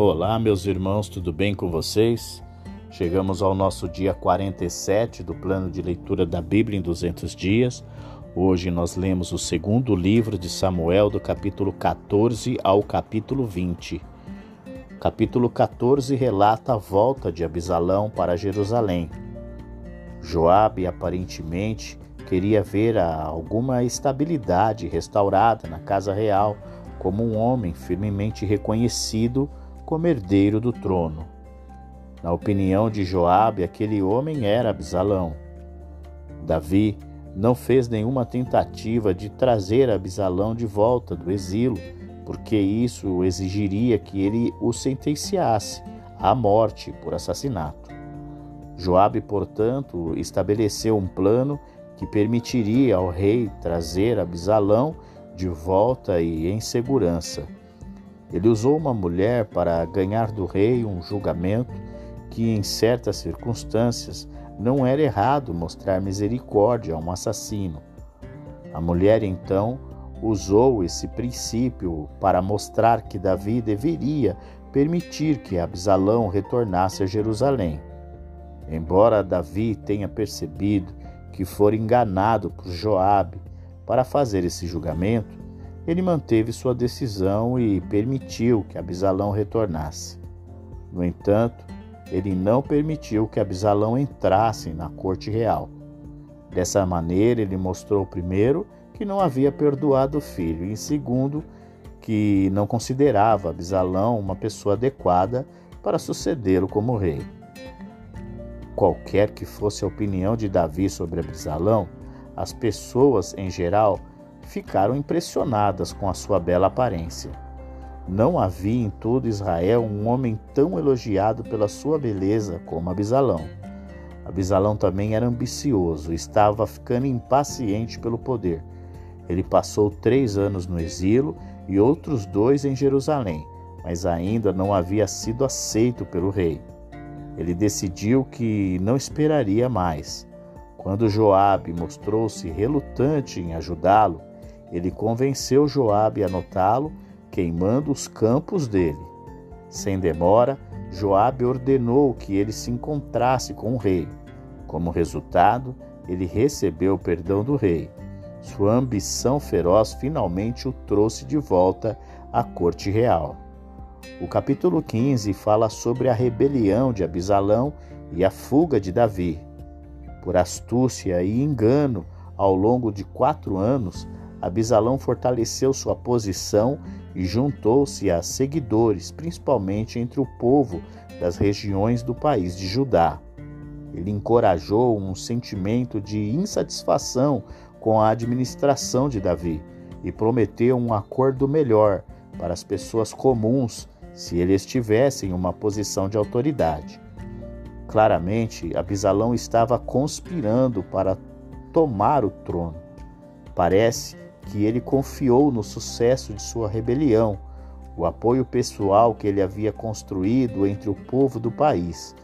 Olá, meus irmãos, tudo bem com vocês? Chegamos ao nosso dia 47 do plano de leitura da Bíblia em 200 dias. Hoje nós lemos o segundo livro de Samuel, do capítulo 14 ao capítulo 20. Capítulo 14 relata a volta de Abisalão para Jerusalém. Joabe aparentemente queria ver alguma estabilidade restaurada na casa real, como um homem firmemente reconhecido como herdeiro do trono. Na opinião de Joabe, aquele homem era Absalão. Davi não fez nenhuma tentativa de trazer Absalão de volta do exílio, porque isso exigiria que ele o sentenciasse à morte por assassinato. Joabe, portanto, estabeleceu um plano que permitiria ao rei trazer Absalão de volta e em segurança. Ele usou uma mulher para ganhar do rei um julgamento que, em certas circunstâncias, não era errado mostrar misericórdia a um assassino. A mulher então usou esse princípio para mostrar que Davi deveria permitir que Absalão retornasse a Jerusalém. Embora Davi tenha percebido que fora enganado por Joabe para fazer esse julgamento, ele manteve sua decisão e permitiu que Abisalão retornasse. No entanto, ele não permitiu que Abisalão entrasse na corte real. Dessa maneira, ele mostrou, primeiro, que não havia perdoado o filho, e, segundo, que não considerava Abisalão uma pessoa adequada para sucedê-lo como rei. Qualquer que fosse a opinião de Davi sobre Abisalão, as pessoas, em geral, ficaram impressionadas com a sua bela aparência. Não havia em todo Israel um homem tão elogiado pela sua beleza como Abisalão. Abisalão também era ambicioso, estava ficando impaciente pelo poder. Ele passou três anos no exílio e outros dois em Jerusalém, mas ainda não havia sido aceito pelo rei. Ele decidiu que não esperaria mais. Quando Joabe mostrou-se relutante em ajudá-lo, ele convenceu Joabe a notá-lo, queimando os campos dele. Sem demora, Joabe ordenou que ele se encontrasse com o rei. Como resultado, ele recebeu o perdão do rei. Sua ambição feroz finalmente o trouxe de volta à corte real. O capítulo 15 fala sobre a rebelião de Abisalão e a fuga de Davi. Por astúcia e engano, ao longo de quatro anos, Abisalão fortaleceu sua posição e juntou-se a seguidores, principalmente entre o povo das regiões do país de Judá. Ele encorajou um sentimento de insatisfação com a administração de Davi e prometeu um acordo melhor para as pessoas comuns se ele estivesse em uma posição de autoridade. Claramente, Abisalão estava conspirando para tomar o trono. Parece que ele confiou no sucesso de sua rebelião, o apoio pessoal que ele havia construído entre o povo do país.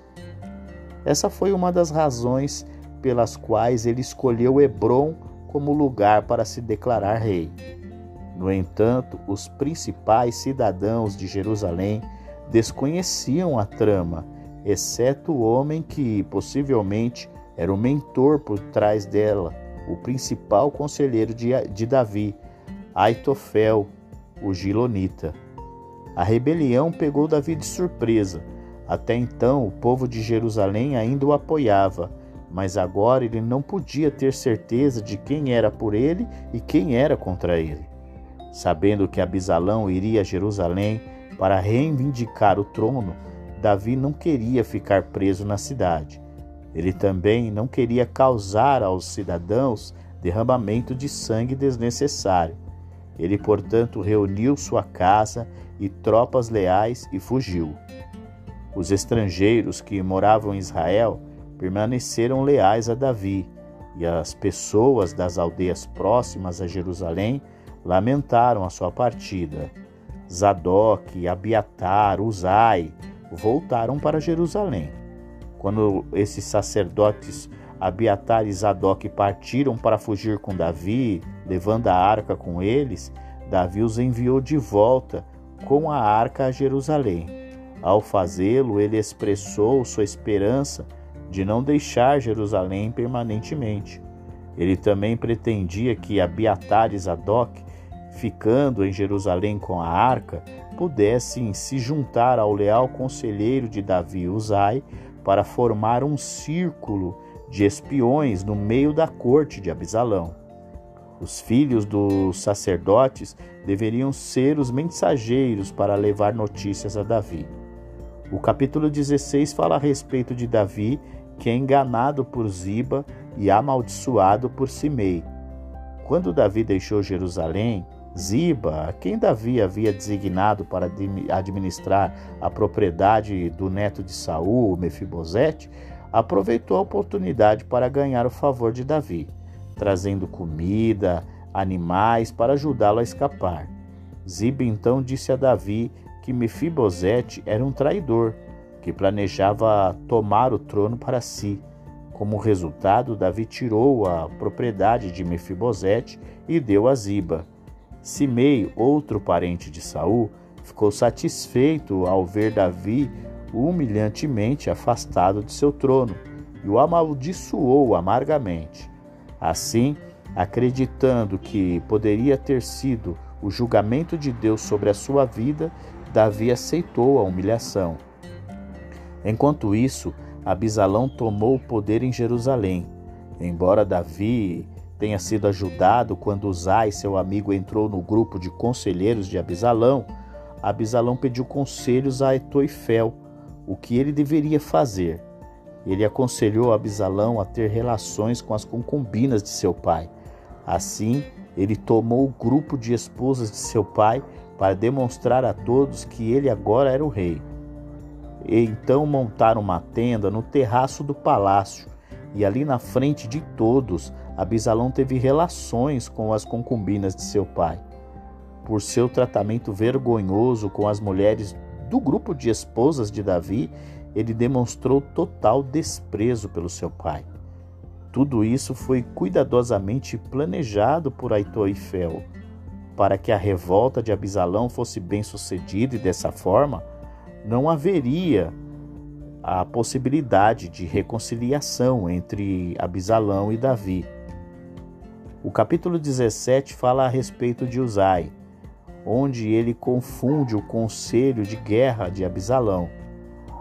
Essa foi uma das razões pelas quais ele escolheu Hebron como lugar para se declarar rei. No entanto, os principais cidadãos de Jerusalém desconheciam a trama, exceto o homem que possivelmente era o mentor por trás dela o principal conselheiro de, Davi, Aitofel, o Gilonita. A rebelião pegou Davi de surpresa. Até então, o povo de Jerusalém ainda o apoiava, mas agora ele não podia ter certeza de quem era por ele e quem era contra ele. Sabendo que Abisalão iria a Jerusalém para reivindicar o trono, Davi não queria ficar preso na cidade. Ele também não queria causar aos cidadãos derramamento de sangue desnecessário. Ele, portanto, reuniu sua casa e tropas leais e fugiu. Os estrangeiros que moravam em Israel permaneceram leais a Davi, e as pessoas das aldeias próximas a Jerusalém lamentaram a sua partida. Zadok, Abiatar, Uzai voltaram para Jerusalém. Quando esses sacerdotes Abiatar e Zadok partiram para fugir com Davi, levando a arca com eles, Davi os enviou de volta com a arca a Jerusalém. Ao fazê-lo, ele expressou sua esperança de não deixar Jerusalém permanentemente. Ele também pretendia que Abiatar e Zadok, ficando em Jerusalém com a arca, pudessem se juntar ao leal conselheiro de Davi, Uzai, para formar um círculo de espiões no meio da corte de Abisalão. Os filhos dos sacerdotes deveriam ser os mensageiros para levar notícias a Davi. O capítulo 16 fala a respeito de Davi, que é enganado por Ziba e amaldiçoado por Simei. Quando Davi deixou Jerusalém, Ziba, a quem Davi havia designado para administrar a propriedade do neto de Saul, Mefibosete, aproveitou a oportunidade para ganhar o favor de Davi, trazendo comida, animais para ajudá-lo a escapar. Ziba então disse a Davi que Mefibosete era um traidor, que planejava tomar o trono para si. Como resultado, Davi tirou a propriedade de Mefibosete e deu a Ziba. Simei, outro parente de Saul, ficou satisfeito ao ver Davi humilhantemente afastado de seu trono e o amaldiçoou amargamente. Assim, acreditando que poderia ter sido o julgamento de Deus sobre a sua vida, Davi aceitou a humilhação. Enquanto isso, Abisalão tomou o poder em Jerusalém. Embora Davi tenha sido ajudado quando Uzai, seu amigo, entrou no grupo de conselheiros de Abisalão, Abisalão pediu conselhos a Etoifel, o que ele deveria fazer. Ele aconselhou Abisalão a ter relações com as concubinas de seu pai. Assim, ele tomou o grupo de esposas de seu pai para demonstrar a todos que ele agora era o rei. E então montaram uma tenda no terraço do palácio, e ali na frente de todos Abisalão teve relações com as concubinas de seu pai. Por seu tratamento vergonhoso com as mulheres do grupo de esposas de Davi, ele demonstrou total desprezo pelo seu pai. Tudo isso foi cuidadosamente planejado por Aitoifel, para que a revolta de Abisalão fosse bem sucedida e dessa forma não haveria a possibilidade de reconciliação entre Abisalão e Davi. O capítulo 17 fala a respeito de Uzai, onde ele confunde o conselho de guerra de Abisalão.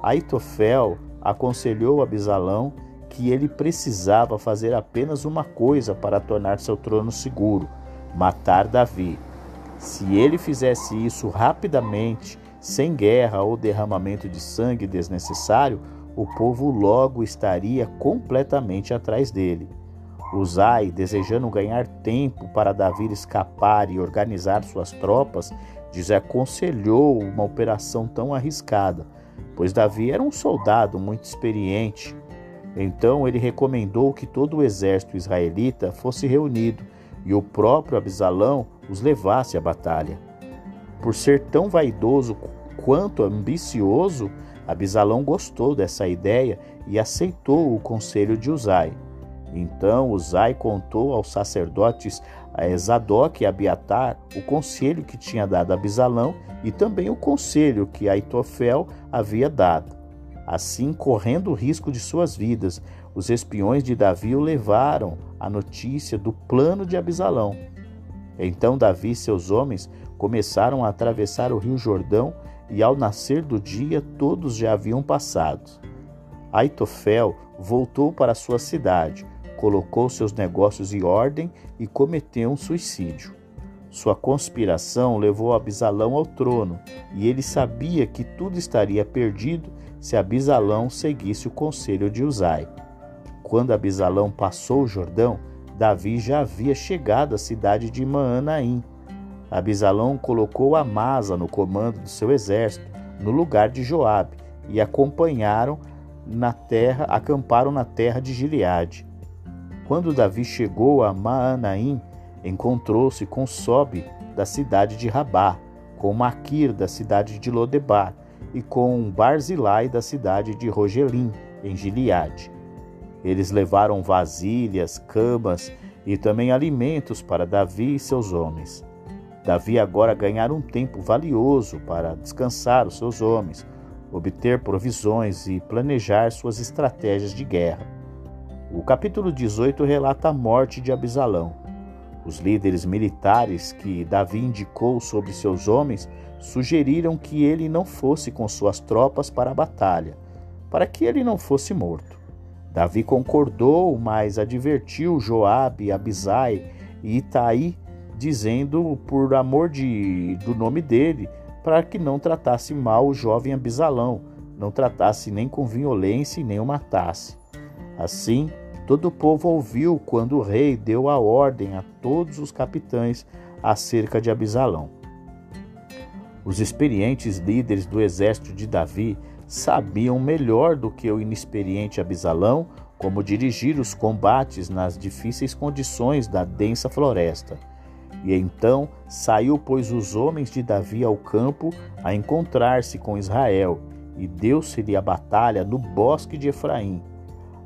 Aitofel aconselhou Abisalão que ele precisava fazer apenas uma coisa para tornar seu trono seguro: matar Davi. Se ele fizesse isso rapidamente, sem guerra ou derramamento de sangue desnecessário, o povo logo estaria completamente atrás dele. Uzai, desejando ganhar tempo para Davi escapar e organizar suas tropas, desaconselhou uma operação tão arriscada, pois Davi era um soldado muito experiente. Então ele recomendou que todo o exército israelita fosse reunido e o próprio Abisalão os levasse à batalha. Por ser tão vaidoso quanto ambicioso, Abisalão gostou dessa ideia e aceitou o conselho de Uzai. Então Uzai contou aos sacerdotes Zadok e Abiatar o conselho que tinha dado a Abisalão e também o conselho que Aitofel havia dado. Assim, correndo o risco de suas vidas, os espiões de Davi o levaram a notícia do plano de Abisalão. Então Davi e seus homens começaram a atravessar o rio Jordão e ao nascer do dia todos já haviam passado. Aitofel voltou para sua cidade, colocou seus negócios em ordem e cometeu um suicídio. Sua conspiração levou Abisalão ao trono, e ele sabia que tudo estaria perdido se Abisalão seguisse o conselho de Uzai. Quando Abisalão passou o Jordão, Davi já havia chegado à cidade de Maanaim. Abisalão colocou Amasa no comando do seu exército, no lugar de Joabe, e acompanharam na terra, acamparam na terra de Gileade. Quando Davi chegou a Maanaim, encontrou-se com Sobe da cidade de Rabá, com Maquir da cidade de Lodebar e com Barzilai da cidade de Rogelim, em Gileade. Eles levaram vasilhas, camas e também alimentos para Davi e seus homens. Davi agora ganhara um tempo valioso para descansar os seus homens. obter provisões e planejar suas estratégias de guerra. O capítulo 18 relata a morte de Abisalão. Os líderes militares que Davi indicou sobre seus homens sugeriram que ele não fosse com suas tropas para a batalha, para que ele não fosse morto. Davi concordou, mas advertiu Joabe, Abisai e Itaí, dizendo por amor de, do nome dele, para que não tratasse mal o jovem Abisalão, não tratasse nem com violência e nem o matasse. Assim, todo o povo ouviu quando o rei deu a ordem a todos os capitães acerca de Abisalão. Os experientes líderes do exército de Davi sabiam melhor do que o inexperiente Abisalão como dirigir os combates nas difíceis condições da densa floresta. E então saiu, pois, os homens de Davi ao campo a encontrar-se com Israel, e deu-se-lhe a batalha no bosque de Efraim.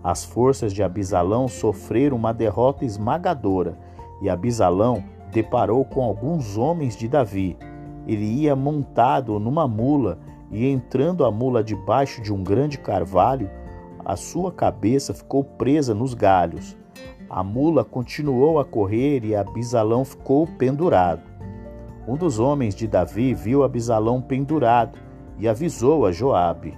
As forças de Abisalão sofreram uma derrota esmagadora, e Abisalão deparou com alguns homens de Davi. Ele ia montado numa mula e entrando a mula debaixo de um grande carvalho, a sua cabeça ficou presa nos galhos. A mula continuou a correr e Abisalão ficou pendurado. Um dos homens de Davi viu Abisalão pendurado e avisou a Joabe.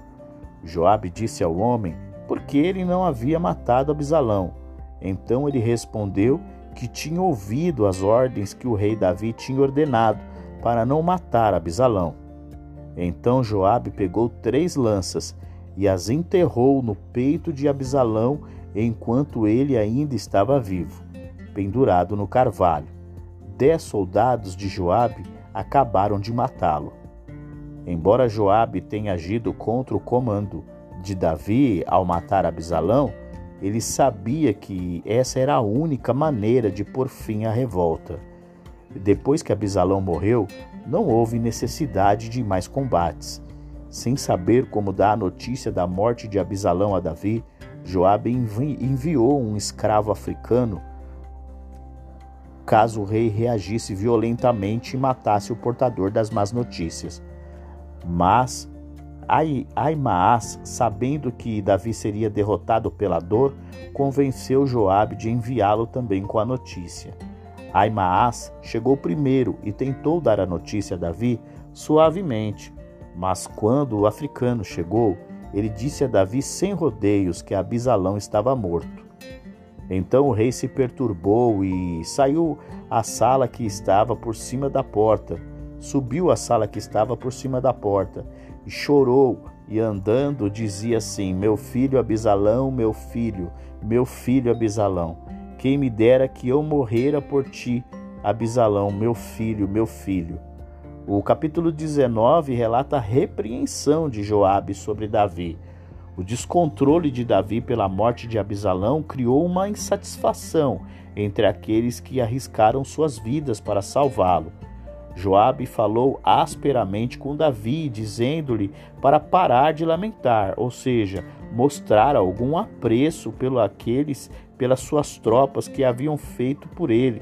Joabe disse ao homem por que ele não havia matado Abisalão. Então ele respondeu que tinha ouvido as ordens que o rei Davi tinha ordenado para não matar Abisalão. Então Joabe pegou três lanças e as enterrou no peito de Abisalão enquanto ele ainda estava vivo, pendurado no carvalho. Dez soldados de Joabe acabaram de matá-lo. Embora Joabe tenha agido contra o comando de Davi ao matar Abisalão, ele sabia que essa era a única maneira de pôr fim à revolta. Depois que Abisalão morreu, não houve necessidade de mais combates. Sem saber como dar a notícia da morte de Abisalão a Davi, Joabe envi enviou um escravo africano caso o rei reagisse violentamente e matasse o portador das más notícias. Mas Aimaas, sabendo que Davi seria derrotado pela dor, convenceu Joabe de enviá-lo também com a notícia. Aimaas chegou primeiro e tentou dar a notícia a Davi suavemente, mas quando o africano chegou, ele disse a Davi sem rodeios que Abisalão estava morto. Então o rei se perturbou e saiu à sala que estava por cima da porta. Subiu à sala que estava por cima da porta e chorou e andando dizia assim: Meu filho Abisalão, meu filho, meu filho Abisalão. Quem me dera que eu morrera por ti, Abisalão, meu filho, meu filho. O capítulo 19 relata a repreensão de Joabe sobre Davi. O descontrole de Davi pela morte de Abisalão criou uma insatisfação entre aqueles que arriscaram suas vidas para salvá-lo. Joabe falou asperamente com Davi, dizendo-lhe para parar de lamentar, ou seja, mostrar algum apreço pelo aqueles pelas suas tropas que haviam feito por ele.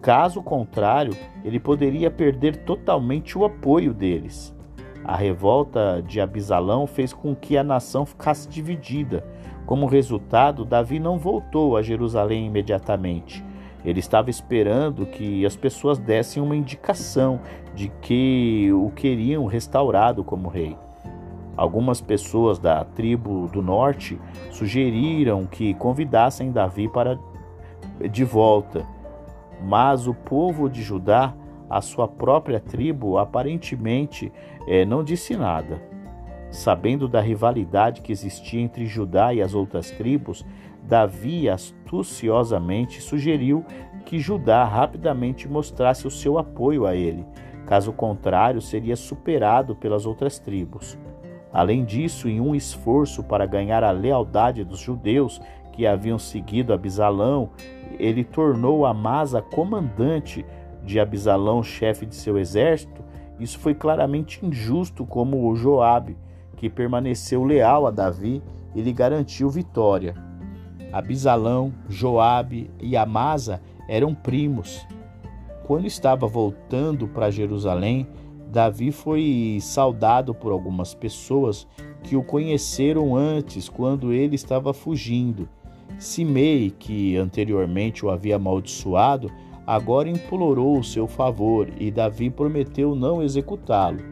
Caso contrário, ele poderia perder totalmente o apoio deles. A revolta de Abisalão fez com que a nação ficasse dividida. Como resultado, Davi não voltou a Jerusalém imediatamente. Ele estava esperando que as pessoas dessem uma indicação de que o queriam restaurado como rei. Algumas pessoas da tribo do norte sugeriram que convidassem Davi para de volta, mas o povo de Judá, a sua própria tribo, aparentemente é, não disse nada. Sabendo da rivalidade que existia entre Judá e as outras tribos, Davi astuciosamente sugeriu que Judá rapidamente mostrasse o seu apoio a ele. Caso contrário, seria superado pelas outras tribos. Além disso, em um esforço para ganhar a lealdade dos judeus que haviam seguido Abisalão, ele tornou Amasa comandante de Abisalão, chefe de seu exército. Isso foi claramente injusto, como o Joabe, que permaneceu leal a Davi e lhe garantiu vitória. Abisalão, Joabe e Amasa eram primos. Quando estava voltando para Jerusalém, Davi foi saudado por algumas pessoas que o conheceram antes, quando ele estava fugindo. Simei, que anteriormente o havia amaldiçoado, agora implorou o seu favor e Davi prometeu não executá-lo.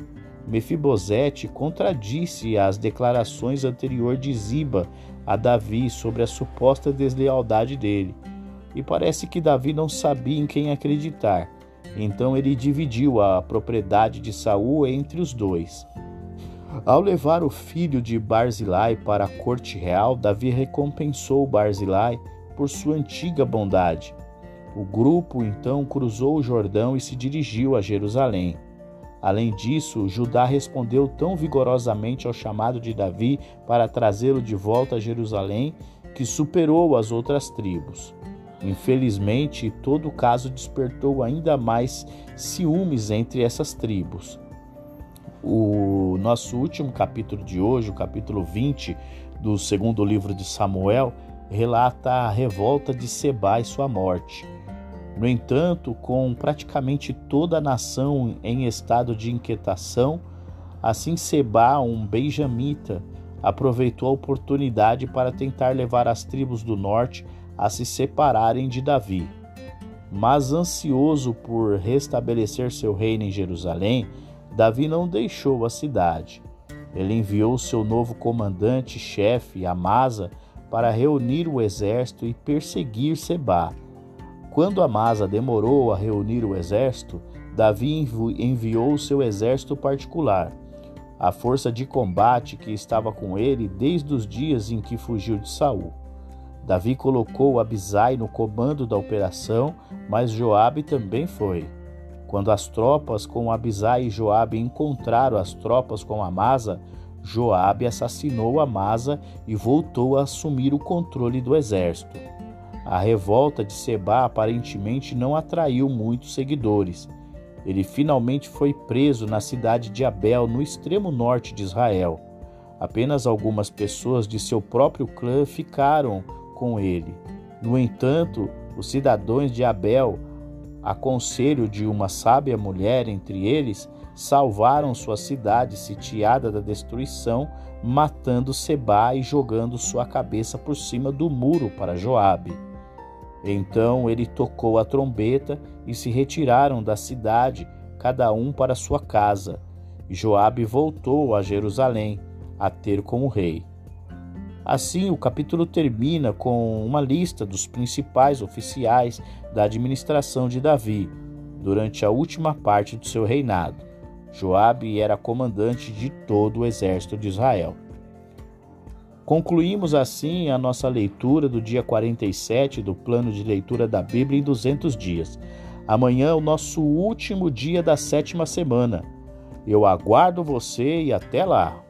Mefibosete contradisse as declarações anteriores de Ziba a Davi sobre a suposta deslealdade dele. E parece que Davi não sabia em quem acreditar. Então ele dividiu a propriedade de Saul entre os dois. Ao levar o filho de Barzilai para a corte real, Davi recompensou Barzilai por sua antiga bondade. O grupo então cruzou o Jordão e se dirigiu a Jerusalém. Além disso, Judá respondeu tão vigorosamente ao chamado de Davi para trazê-lo de volta a Jerusalém que superou as outras tribos. Infelizmente, todo o caso despertou ainda mais ciúmes entre essas tribos. O nosso último capítulo de hoje, o capítulo 20 do segundo livro de Samuel, relata a revolta de Seba e sua morte. No entanto, com praticamente toda a nação em estado de inquietação, assim Seba, um benjamita, aproveitou a oportunidade para tentar levar as tribos do norte a se separarem de Davi. Mas ansioso por restabelecer seu reino em Jerusalém, Davi não deixou a cidade. Ele enviou seu novo comandante-chefe, Amasa, para reunir o exército e perseguir Seba. Quando Amasa demorou a reunir o exército, Davi enviou seu exército particular, a força de combate que estava com ele desde os dias em que fugiu de Saul. Davi colocou Abisai no comando da operação, mas Joabe também foi. Quando as tropas com Abisai e Joabe encontraram as tropas com Amasa, Joabe assassinou Amasa e voltou a assumir o controle do exército. A revolta de Seba aparentemente não atraiu muitos seguidores. Ele finalmente foi preso na cidade de Abel, no extremo norte de Israel. Apenas algumas pessoas de seu próprio clã ficaram com ele. No entanto, os cidadãos de Abel, a conselho de uma sábia mulher entre eles, salvaram sua cidade sitiada da destruição, matando Seba e jogando sua cabeça por cima do muro para Joabe. Então ele tocou a trombeta e se retiraram da cidade, cada um para sua casa. Joabe voltou a Jerusalém a ter como rei. Assim, o capítulo termina com uma lista dos principais oficiais da administração de Davi durante a última parte do seu reinado. Joabe era comandante de todo o exército de Israel. Concluímos assim a nossa leitura do dia 47 do plano de leitura da Bíblia em 200 dias. Amanhã é o nosso último dia da sétima semana. Eu aguardo você e até lá!